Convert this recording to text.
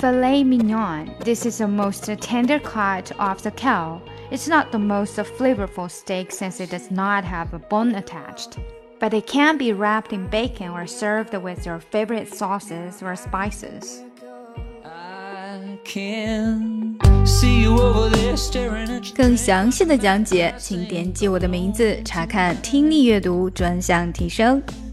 Filet mignon. This is the most tender cut of the cow. It's not the most flavorful steak since it does not have a bone attached. But it can be wrapped in bacon or served with your favorite sauces or spices. I can see you over there staring at you. 更详细的讲解，请点击我的名字查看听力阅读专项提升。